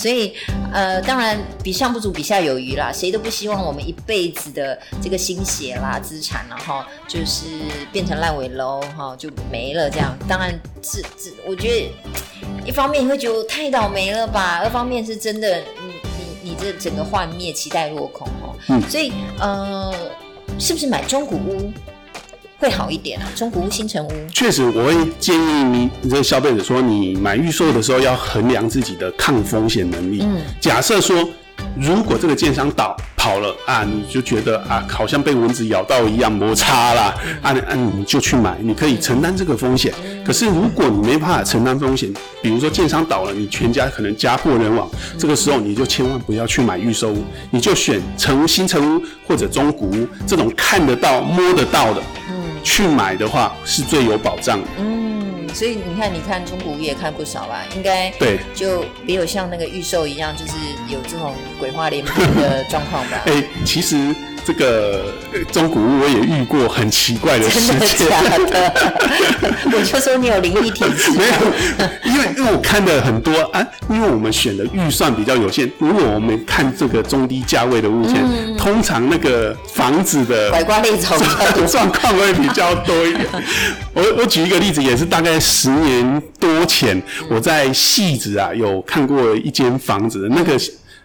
所以呃，当然比上不足，比下有余啦。谁都不希望我们一辈子的这个心血啦、资产，然后就是变成烂尾楼哈，就没了这样。当然，这这，我觉得一方面你会觉得太倒霉了吧，二方面是真的，你你你这整个幻灭，期待落空哦。嗯，所以呃，是不是买中古屋？会好一点啊，中古屋、新城屋。确实，我会建议你，这个消费者说，你买预售的时候要衡量自己的抗风险能力。嗯，假设说。如果这个建商倒跑了啊，你就觉得啊，好像被蚊子咬到一样摩擦啦，啊啊，你就去买，你可以承担这个风险。可是如果你没办法承担风险，比如说建商倒了，你全家可能家破人亡，这个时候你就千万不要去买预售屋，你就选成新城屋或者中古屋这种看得到、摸得到的，去买的话是最有保障。嗯所以你看，你看中古屋也看不少吧？应该对，就没有像那个预售一样，就是有这种鬼话连篇的状况吧？哎，其实。这个中古屋我也遇过很奇怪的事情，真的假的？我就说你有灵异体质。没有，因为因为我看的很多啊，因为我们选的预算比较有限。如果我们看这个中低价位的物件，通常那个房子的拐瓜裂枣 状况会比较多一点。我我举一个例子，也是大概十年多前，我在戏子啊有看过一间房子，那个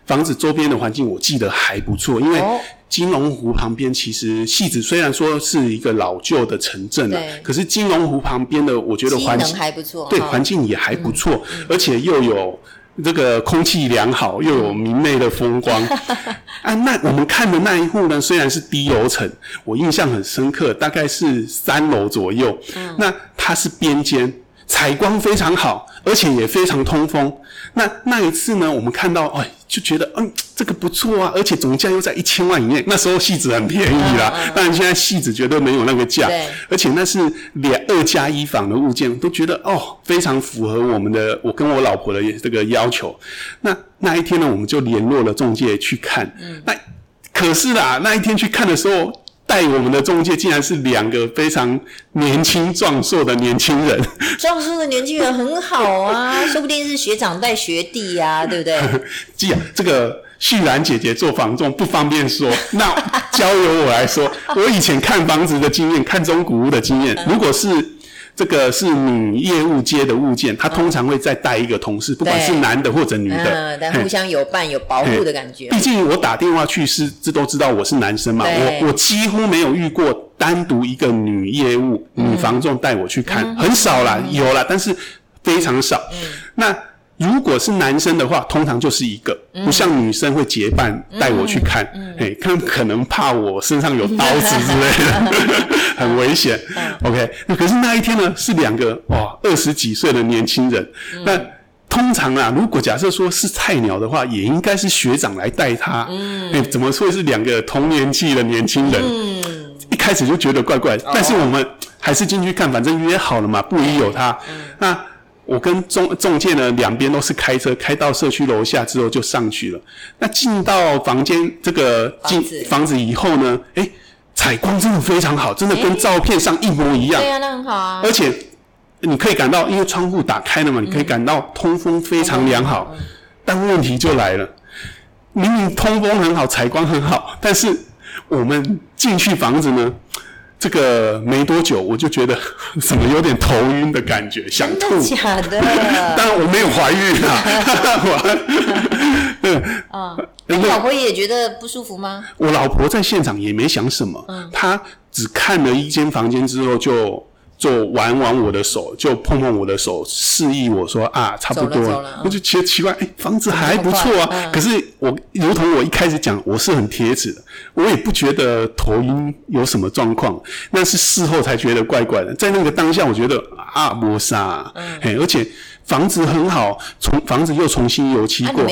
房子周边的环境我记得还不错，因为。金龙湖旁边其实戏子虽然说是一个老旧的城镇啊，可是金龙湖旁边的我觉得环境还不错，对环境也还不错，而且又有这个空气良好，又有明媚的风光。啊，那我们看的那一户呢，虽然是低楼层，我印象很深刻，大概是三楼左右。那它是边间，采光非常好，而且也非常通风。那那一次呢，我们看到，哎，就觉得，嗯，这个不错啊，而且总价又在一千万以内。那时候戏子很便宜啦，当然现在戏子绝对没有那个价。而且那是两二加一房的物件，都觉得哦，非常符合我们的，我跟我老婆的这个要求。那那一天呢，我们就联络了中介去看。嗯。那可是啦，那一天去看的时候。带我们的中介竟然是两个非常年轻壮硕的年轻人，壮硕的年轻人很好啊，说不定是学长带学弟呀，对不对？既然这个旭然姐姐做房仲不方便说，那交由我来说，我以前看房子的经验，看中古屋的经验，如果是。这个是女业务接的物件，她通常会再带一个同事，不管是男的或者女的，但互相有伴有保护的感觉。毕竟我打电话去是这都知道我是男生嘛，我我几乎没有遇过单独一个女业务女房仲带我去看，很少啦，有啦，但是非常少。那。如果是男生的话，通常就是一个，不像女生会结伴带我去看，哎，看可能怕我身上有刀子之类的，很危险。OK，那可是那一天呢，是两个哇二十几岁的年轻人。那通常啊，如果假设说是菜鸟的话，也应该是学长来带他。哎，怎么会是两个同年纪的年轻人？一开始就觉得怪怪，但是我们还是进去看，反正约好了嘛，不宜有他。那。我跟中中介呢，两边都是开车，开到社区楼下之后就上去了。那进到房间这个进房子以后呢，哎，采光真的非常好，真的跟照片上一模一样。对啊，那很好啊。而且你可以感到，因为窗户打开了嘛，你可以感到通风非常良好。但问题就来了，明明通风很好，采光很好，但是我们进去房子呢？这个没多久，我就觉得 怎么有点头晕的感觉，想吐。假的？当然我没有怀孕啊。啊，你老婆也觉得不舒服吗？我老婆在现场也没想什么，她只看了一间房间之后就。就玩玩我的手，就碰碰我的手，示意我说啊，差不多了。我就觉得奇怪，哎，房子还不错啊。可是我如同我一开始讲，我是很贴纸的，我也不觉得头晕有什么状况。那是事后才觉得怪怪的，在那个当下，我觉得啊，磨砂，嘿，而且房子很好，重房子又重新油漆过，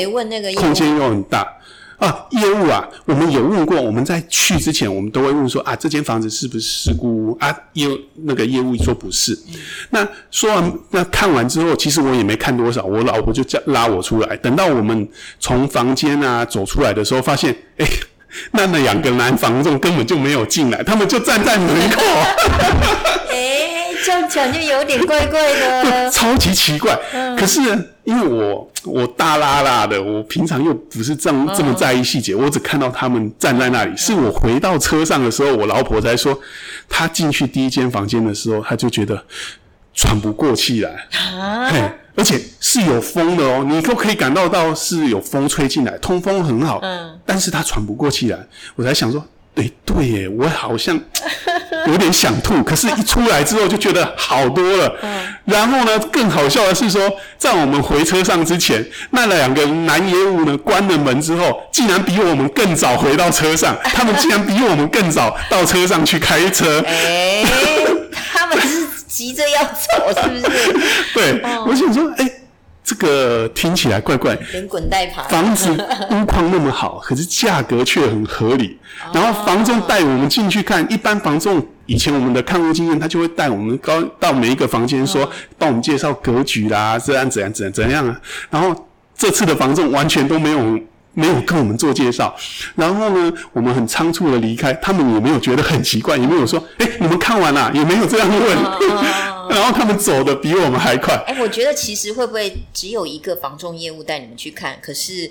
空间又很大。啊，业务啊，我们有问过，我们在去之前，我们都会问说啊，这间房子是不是事故啊？业那个业务说不是。那说完，那看完之后，其实我也没看多少，我老婆就叫拉我出来。等到我们从房间啊走出来的时候，发现，哎，那两个男房仲根本就没有进来，他们就站在门口。哎，这样讲就有点怪怪的，超级奇怪。可是呢，因为我我大拉拉的，我平常又不是这么这么在意细节，我只看到他们站在那里。是我回到车上的时候，我老婆才说，她进去第一间房间的时候，她就觉得喘不过气来啊，而且是有风的哦，你都可以感到到是有风吹进来，通风很好。嗯，但是她喘不过气来，我才想说。对对耶，我好像 有点想吐，可是一出来之后就觉得好多了。然后呢，更好笑的是说，在我们回车上之前，那两个男业务呢关了门之后，竟然比我们更早回到车上。他们竟然比我们更早到车上去开车。哎，他们是急着要走，是不是？对，我想说，哎。这个听起来怪怪，连滚带爬。房子屋况那么好，可是价格却很合理。然后房仲带我们进去看，一般房仲以前我们的看屋经验，他就会带我们高到每一个房间，说帮我们介绍格局啦，这样怎样怎样怎样啊。然后这次的房仲完全都没有没有跟我们做介绍。然后呢，我们很仓促的离开，他们也没有觉得很奇怪，也没有说，哎，你们看完了，也没有这样问。然后他们走的比我们还快。哎，我觉得其实会不会只有一个房仲业务带你们去看？可是，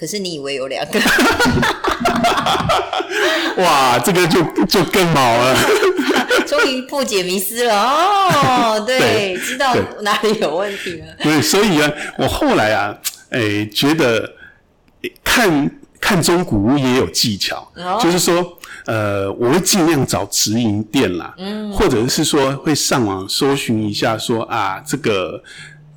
可是你以为有两个？哇，这个就就更毛了。终于破解迷思了哦，对，知道哪里有问题了。对，所以啊，我后来啊，哎，觉得看看中古屋也有技巧，就是说。呃，我会尽量找直营店啦，嗯，或者是说会上网搜寻一下，说啊，这个。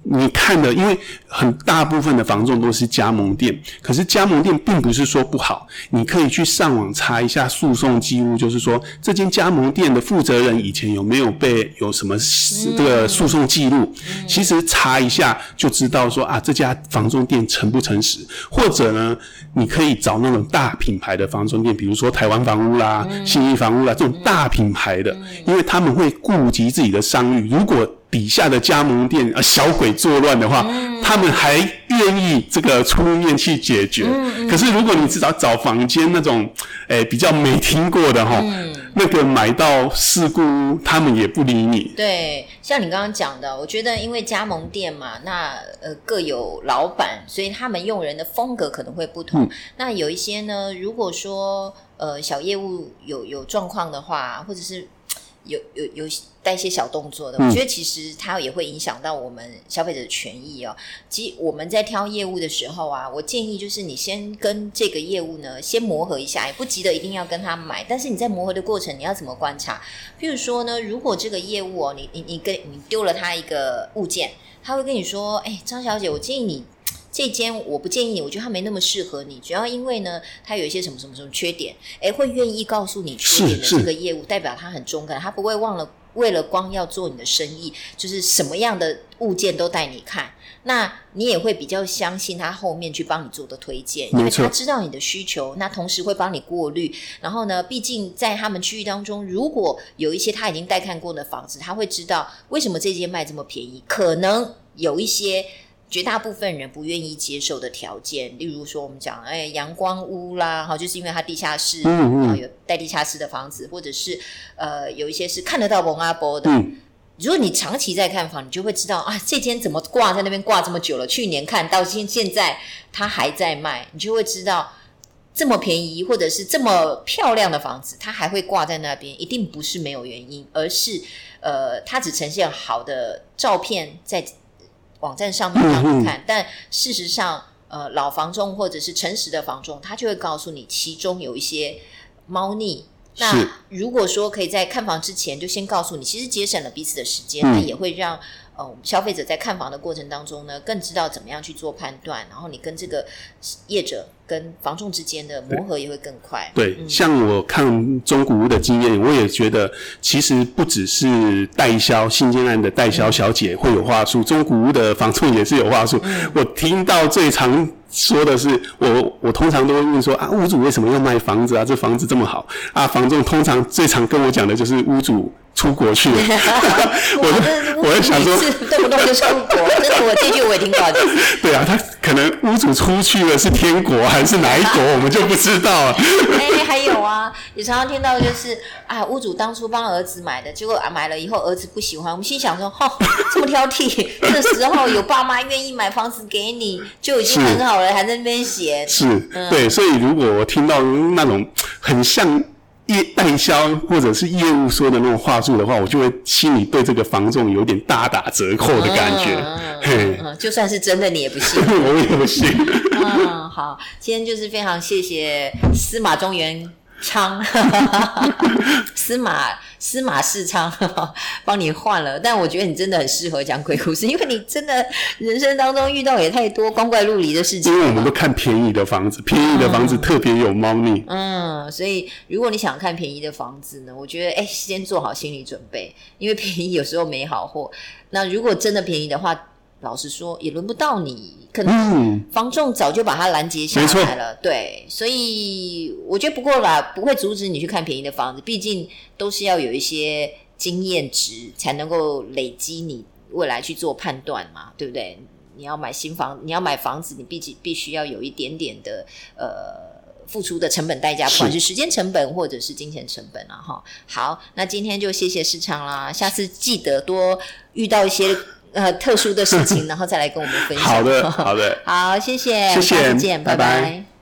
你看的，因为很大部分的房仲都是加盟店，可是加盟店并不是说不好，你可以去上网查一下诉讼记录，就是说这间加盟店的负责人以前有没有被有什么这个诉讼记录，其实查一下就知道说啊这家房仲店诚不诚实，或者呢，你可以找那种大品牌的房仲店，比如说台湾房屋啦、信义房屋啦这种大品牌的，因为他们会顾及自己的商誉，如果。底下的加盟店啊，小鬼作乱的话，他们还愿意这个出面去解决。可是如果你至少找房间那种，诶比较没听过的哈，那个买到事故，他们也不理你。对，像你刚刚讲的，我觉得因为加盟店嘛，那呃各有老板，所以他们用人的风格可能会不同。那有一些呢，如果说呃小业务有有状况的话，或者是。有有有带一些小动作的，我觉得其实它也会影响到我们消费者的权益哦。其实我们在挑业务的时候啊，我建议就是你先跟这个业务呢先磨合一下，也不急得一定要跟他买。但是你在磨合的过程，你要怎么观察？譬如说呢，如果这个业务哦，你你你跟你丢了他一个物件，他会跟你说：“哎，张小姐，我建议你。”这间我不建议你，我觉得它没那么适合你，主要因为呢，它有一些什么什么什么缺点，哎，会愿意告诉你缺点的这个业务，代表他很中肯，他不会忘了为了光要做你的生意，就是什么样的物件都带你看，那你也会比较相信他后面去帮你做的推荐，因为他知道你的需求，那同时会帮你过滤，然后呢，毕竟在他们区域当中，如果有一些他已经带看过的房子，他会知道为什么这间卖这么便宜，可能有一些。绝大部分人不愿意接受的条件，例如说我们讲，哎，阳光屋啦，哈，就是因为它地下室，嗯有带地下室的房子，或者是呃，有一些是看得到蒙阿波的。如果你长期在看房，你就会知道啊，这间怎么挂在那边挂这么久了？去年看到现现在它还在卖，你就会知道这么便宜或者是这么漂亮的房子，它还会挂在那边，一定不是没有原因，而是呃，它只呈现好的照片在。网站上面让你看，但事实上，呃，老房仲或者是诚实的房仲，他就会告诉你其中有一些猫腻。那如果说可以在看房之前就先告诉你，其实节省了彼此的时间，那也会让。呃，消费者在看房的过程当中呢，更知道怎么样去做判断，然后你跟这个业者跟房仲之间的磨合也会更快。对，像我看中古屋的经验，我也觉得其实不只是代销新建案的代销小姐会有话术，中古屋的房仲也是有话术。我听到最常说的是，我我通常都会问说啊，屋主为什么要卖房子啊？这房子这么好啊？房仲通常最常跟我讲的就是屋主。出国去了，我就我就想说，动不动就出国。真的，我这句我也听过。对啊，他可能屋主出去了是天国还是哪一国，我们就不知道了。哎，还有啊，你常常听到就是啊，屋主当初帮儿子买的，结果啊买了以后儿子不喜欢，我们心想说，哈，这么挑剔，这时候有爸妈愿意买房子给你，就已经很好了，还在那边写。是，对，所以如果我听到那种很像。业代销或者是业务说的那种话术的话，我就会心里对这个房仲有点大打折扣的感觉。嗯，就算是真的，你也不信。我也不信。嗯，好，今天就是非常谢谢司马中原。仓，司马司马世昌 帮你换了，但我觉得你真的很适合讲鬼故事，因为你真的人生当中遇到也太多光怪陆离的事情。因为我们都看便宜的房子，便宜的房子特别有猫腻。嗯，所以如果你想看便宜的房子呢，我觉得哎，先做好心理准备，因为便宜有时候没好货。那如果真的便宜的话，老实说，也轮不到你，可能房仲早就把它拦截下来了。对，所以我觉得不过啦，不会阻止你去看便宜的房子，毕竟都是要有一些经验值才能够累积你未来去做判断嘛，对不对？你要买新房，你要买房子，你毕竟必须要有一点点的呃付出的成本代价，不管是时间成本或者是金钱成本啊。哈，好，那今天就谢谢市场啦，下次记得多遇到一些。呃，特殊的事情，然后再来跟我们分享。好的，好的，好，谢谢，谢谢，再见，拜拜。